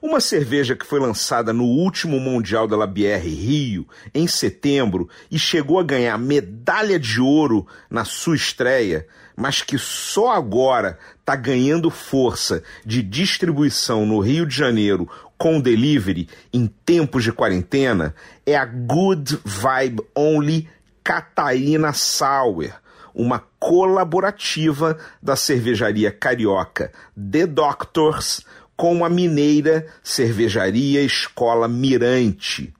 Uma cerveja que foi lançada no último Mundial da Labière Rio, em setembro, e chegou a ganhar medalha de ouro na sua estreia, mas que só agora está ganhando força de distribuição no Rio de Janeiro com delivery em tempos de quarentena, é a Good Vibe Only Catarina Sauer, uma colaborativa da cervejaria carioca The Doctors com a mineira Cervejaria Escola Mirante.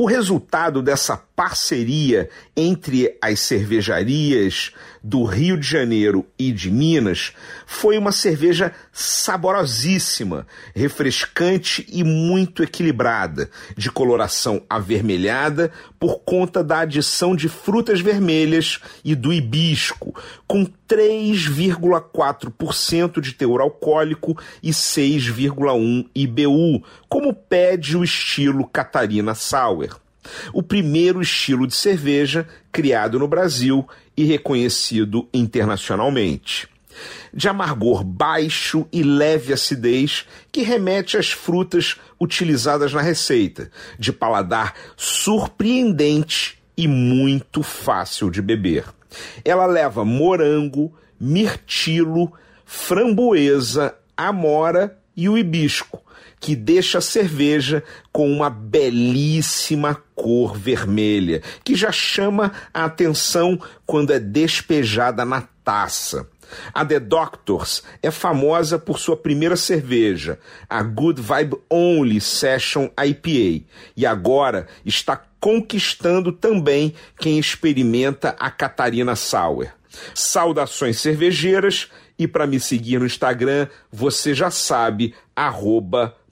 O resultado dessa parceria entre as cervejarias do Rio de Janeiro e de Minas foi uma cerveja saborosíssima, refrescante e muito equilibrada, de coloração avermelhada por conta da adição de frutas vermelhas e do hibisco, com 3,4% de teor alcoólico e 6,1 IBU, como pede o estilo Catarina Sauer o primeiro estilo de cerveja criado no Brasil e reconhecido internacionalmente. De amargor baixo e leve acidez que remete às frutas utilizadas na receita, de paladar surpreendente e muito fácil de beber. Ela leva morango, mirtilo, framboesa, amora e o hibisco, que deixa a cerveja com uma belíssima cor vermelha, que já chama a atenção quando é despejada na taça. A The Doctors é famosa por sua primeira cerveja, a Good Vibe Only Session IPA, e agora está conquistando também quem experimenta a Catarina Sauer. Saudações cervejeiras e para me seguir no Instagram, você já sabe, arroba